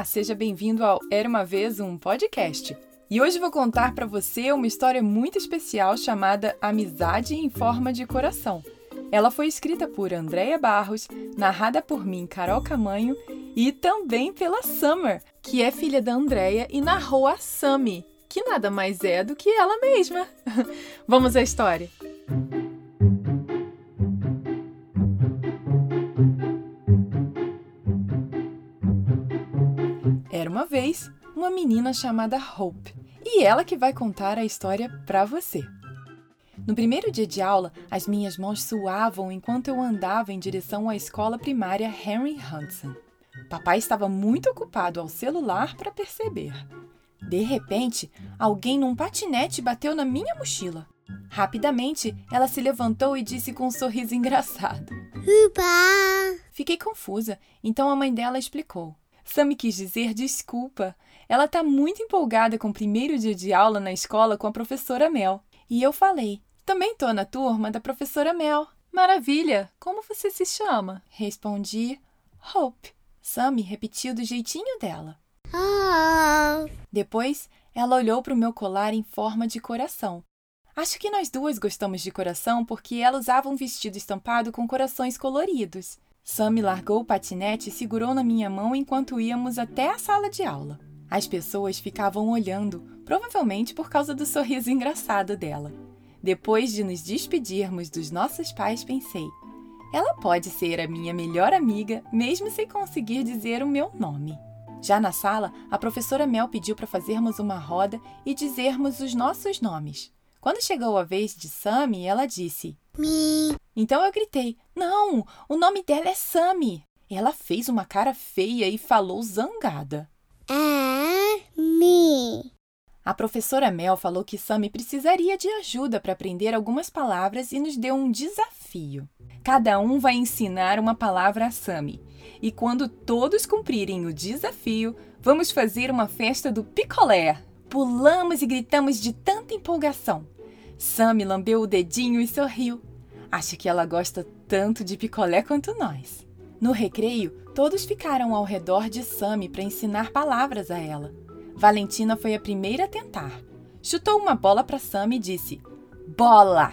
Olá, seja bem-vindo ao Era uma vez um podcast. E hoje vou contar para você uma história muito especial chamada Amizade em Forma de Coração. Ela foi escrita por Andréia Barros, narrada por mim, Carol Camanho, e também pela Summer, que é filha da Andréia e narrou a Sammy, que nada mais é do que ela mesma. Vamos à história. Uma vez uma menina chamada Hope, e ela que vai contar a história para você. No primeiro dia de aula, as minhas mãos suavam enquanto eu andava em direção à escola primária Henry Hudson. Papai estava muito ocupado ao celular para perceber. De repente, alguém num patinete bateu na minha mochila. Rapidamente, ela se levantou e disse com um sorriso engraçado: Uba! Fiquei confusa, então a mãe dela explicou. Sammy quis dizer desculpa. Ela está muito empolgada com o primeiro dia de aula na escola com a professora Mel. E eu falei: Também tô na turma da professora Mel. Maravilha! Como você se chama? Respondi: Hope. Sammy repetiu do jeitinho dela. Oh. Depois, ela olhou para o meu colar em forma de coração. Acho que nós duas gostamos de coração porque ela usava um vestido estampado com corações coloridos. Sammy largou o patinete e segurou na minha mão enquanto íamos até a sala de aula. As pessoas ficavam olhando, provavelmente por causa do sorriso engraçado dela. Depois de nos despedirmos dos nossos pais, pensei: ela pode ser a minha melhor amiga, mesmo sem conseguir dizer o meu nome. Já na sala, a professora Mel pediu para fazermos uma roda e dizermos os nossos nomes. Quando chegou a vez de Sammy, ela disse: Me. Então eu gritei: Não, o nome dela é Sammy. Ela fez uma cara feia e falou zangada. É. Me. A professora Mel falou que Sammy precisaria de ajuda para aprender algumas palavras e nos deu um desafio. Cada um vai ensinar uma palavra a Sammy. E quando todos cumprirem o desafio, vamos fazer uma festa do picolé. Pulamos e gritamos de tanta empolgação. Sammy lambeu o dedinho e sorriu. Acho que ela gosta tanto de picolé quanto nós. No recreio, todos ficaram ao redor de Sammy para ensinar palavras a ela. Valentina foi a primeira a tentar. Chutou uma bola para Sammy e disse: Bola!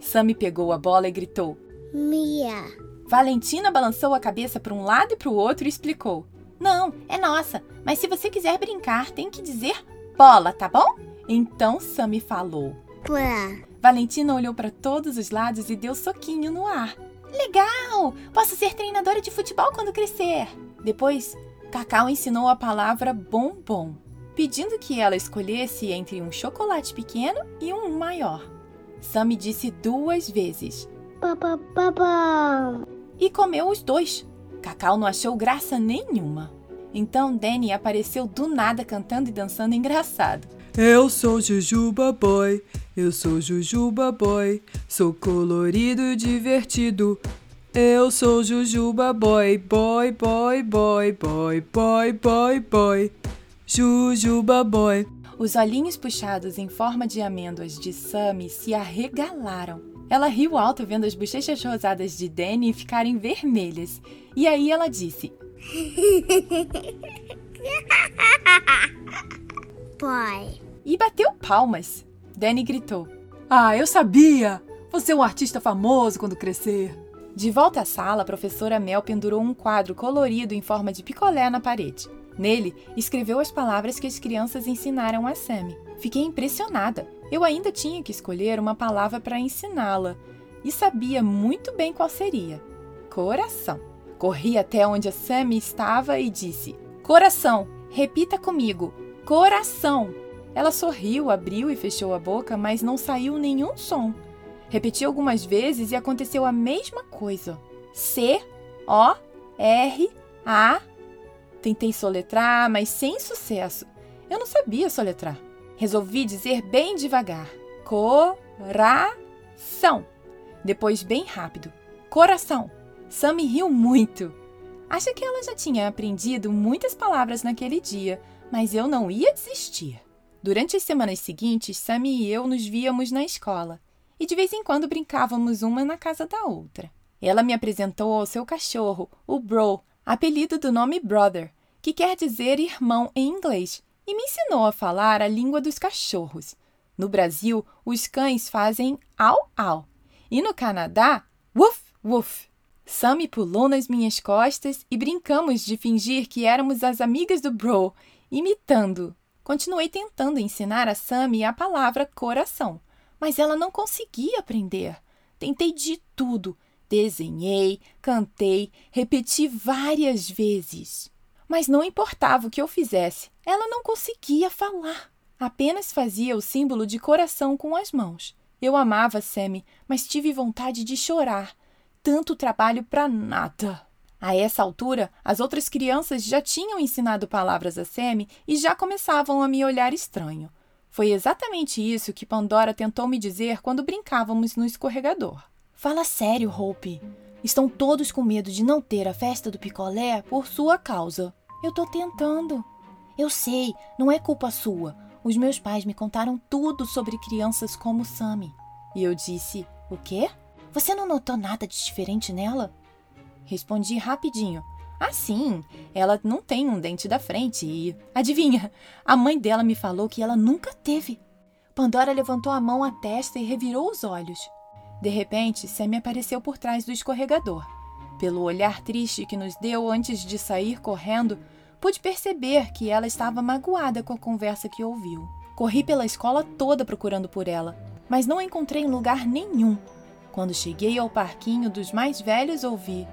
Sammy pegou a bola e gritou: Mia. Valentina balançou a cabeça para um lado e para o outro e explicou: Não, é nossa, mas se você quiser brincar, tem que dizer bola, tá bom? Então Sammy falou. Valentina olhou para todos os lados e deu soquinho no ar. Legal! Posso ser treinadora de futebol quando crescer. Depois, Cacau ensinou a palavra bombom, pedindo que ela escolhesse entre um chocolate pequeno e um maior. Sammy disse duas vezes papa. e comeu os dois. Cacau não achou graça nenhuma. Então Danny apareceu do nada cantando e dançando engraçado. Eu sou Jujuba Boy, eu sou Jujuba Boy, sou colorido e divertido. Eu sou Jujuba Boy, boy, boy, boy, boy, boy, boy, boy. Jujuba Boy. Os olhinhos puxados em forma de amêndoas de Sammy se arregalaram. Ela riu alto vendo as bochechas rosadas de Danny ficarem vermelhas. E aí ela disse: Boy. E bateu palmas. Danny gritou. Ah, eu sabia! Você é um artista famoso quando crescer. De volta à sala, a professora Mel pendurou um quadro colorido em forma de picolé na parede. Nele, escreveu as palavras que as crianças ensinaram a Sammy. Fiquei impressionada. Eu ainda tinha que escolher uma palavra para ensiná-la e sabia muito bem qual seria: coração. Corri até onde a Sammy estava e disse: Coração, repita comigo: coração. Ela sorriu, abriu e fechou a boca, mas não saiu nenhum som. Repeti algumas vezes e aconteceu a mesma coisa. C, O, R, A. Tentei soletrar, mas sem sucesso. Eu não sabia soletrar. Resolvi dizer bem devagar: coração. Depois, bem rápido: coração. Sammy riu muito. Acho que ela já tinha aprendido muitas palavras naquele dia, mas eu não ia desistir. Durante as semanas seguintes, Sammy e eu nos víamos na escola e de vez em quando brincávamos uma na casa da outra. Ela me apresentou ao seu cachorro, o Bro, apelido do nome Brother, que quer dizer irmão em inglês, e me ensinou a falar a língua dos cachorros. No Brasil, os cães fazem au au, e no Canadá, woof woof. Sammy pulou nas minhas costas e brincamos de fingir que éramos as amigas do Bro, imitando. Continuei tentando ensinar a Sammy a palavra coração, mas ela não conseguia aprender. Tentei de tudo. Desenhei, cantei, repeti várias vezes. Mas não importava o que eu fizesse, ela não conseguia falar. Apenas fazia o símbolo de coração com as mãos. Eu amava Sammy, mas tive vontade de chorar. Tanto trabalho para nada. A essa altura, as outras crianças já tinham ensinado palavras a Sammy e já começavam a me olhar estranho. Foi exatamente isso que Pandora tentou me dizer quando brincávamos no escorregador. Fala sério, Hope. Estão todos com medo de não ter a festa do picolé por sua causa. Eu tô tentando. Eu sei, não é culpa sua. Os meus pais me contaram tudo sobre crianças como Sammy. E eu disse: O quê? Você não notou nada de diferente nela? Respondi rapidinho. Ah, sim, ela não tem um dente da frente e. Adivinha? A mãe dela me falou que ela nunca teve. Pandora levantou a mão à testa e revirou os olhos. De repente, Sammy apareceu por trás do escorregador. Pelo olhar triste que nos deu antes de sair correndo, pude perceber que ela estava magoada com a conversa que ouviu. Corri pela escola toda procurando por ela, mas não encontrei em lugar nenhum. Quando cheguei ao parquinho dos mais velhos, ouvi: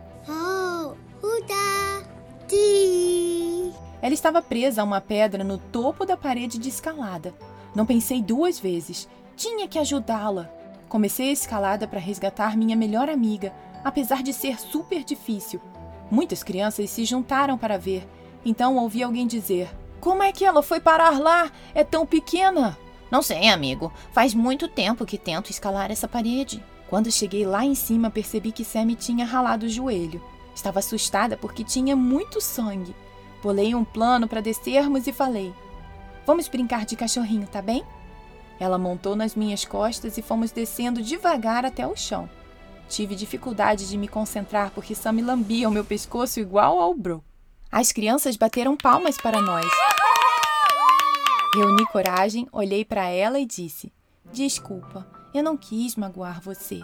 Ela estava presa a uma pedra no topo da parede de escalada. Não pensei duas vezes. Tinha que ajudá-la. Comecei a escalada para resgatar minha melhor amiga, apesar de ser super difícil. Muitas crianças se juntaram para ver, então ouvi alguém dizer: Como é que ela foi parar lá? É tão pequena! Não sei, amigo. Faz muito tempo que tento escalar essa parede. Quando cheguei lá em cima, percebi que Sammy tinha ralado o joelho. Estava assustada porque tinha muito sangue. Bolei um plano para descermos e falei: Vamos brincar de cachorrinho, tá bem? Ela montou nas minhas costas e fomos descendo devagar até o chão. Tive dificuldade de me concentrar porque Sammy lambia o meu pescoço igual ao Bro. As crianças bateram palmas para nós. Reuni coragem, olhei para ela e disse: Desculpa, eu não quis magoar você.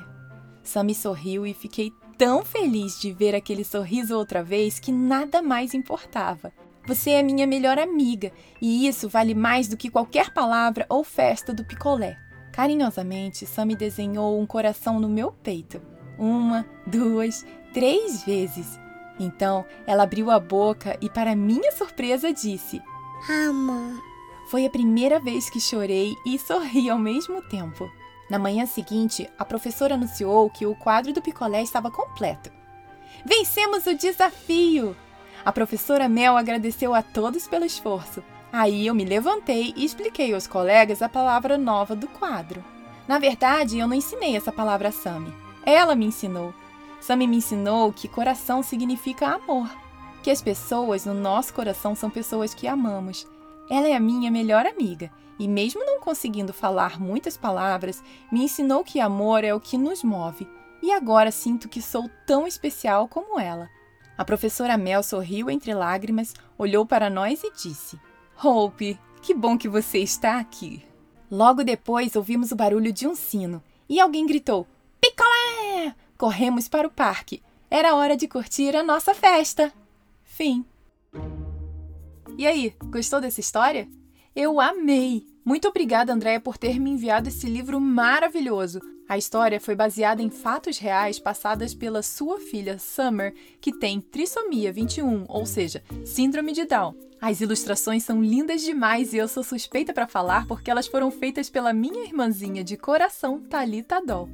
Sammy sorriu e fiquei tão feliz de ver aquele sorriso outra vez que nada mais importava. Você é minha melhor amiga e isso vale mais do que qualquer palavra ou festa do picolé. Carinhosamente, Sammy desenhou um coração no meu peito. Uma, duas, três vezes. Então, ela abriu a boca e, para minha surpresa, disse: Ama. Foi a primeira vez que chorei e sorri ao mesmo tempo. Na manhã seguinte, a professora anunciou que o quadro do picolé estava completo. Vencemos o desafio! A professora Mel agradeceu a todos pelo esforço. Aí eu me levantei e expliquei aos colegas a palavra nova do quadro. Na verdade, eu não ensinei essa palavra a Sami. Ela me ensinou. Sami me ensinou que coração significa amor. Que as pessoas no nosso coração são pessoas que amamos. Ela é a minha melhor amiga e, mesmo não conseguindo falar muitas palavras, me ensinou que amor é o que nos move. E agora sinto que sou tão especial como ela. A professora Mel sorriu entre lágrimas, olhou para nós e disse: Hope, que bom que você está aqui. Logo depois ouvimos o barulho de um sino e alguém gritou: Picolé! Corremos para o parque. Era hora de curtir a nossa festa. Fim. E aí, gostou dessa história? Eu amei! Muito obrigada, Andréia, por ter me enviado esse livro maravilhoso. A história foi baseada em fatos reais passadas pela sua filha Summer, que tem trissomia 21, ou seja, síndrome de Down. As ilustrações são lindas demais e eu sou suspeita para falar porque elas foram feitas pela minha irmãzinha de coração, Talita Doll.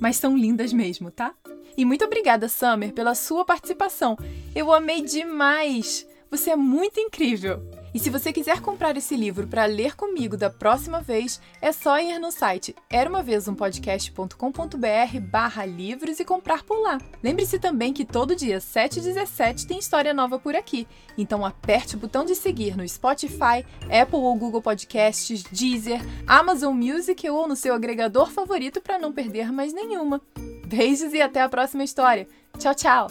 Mas são lindas mesmo, tá? E muito obrigada, Summer, pela sua participação. Eu amei demais! Você é muito incrível! E se você quiser comprar esse livro para ler comigo da próxima vez, é só ir no site eraumavezumpodcast.com.br barra livros e comprar por lá. Lembre-se também que todo dia 7 e 17 tem história nova por aqui, então aperte o botão de seguir no Spotify, Apple ou Google Podcasts, Deezer, Amazon Music ou no seu agregador favorito para não perder mais nenhuma. Beijos e até a próxima história. Tchau, tchau!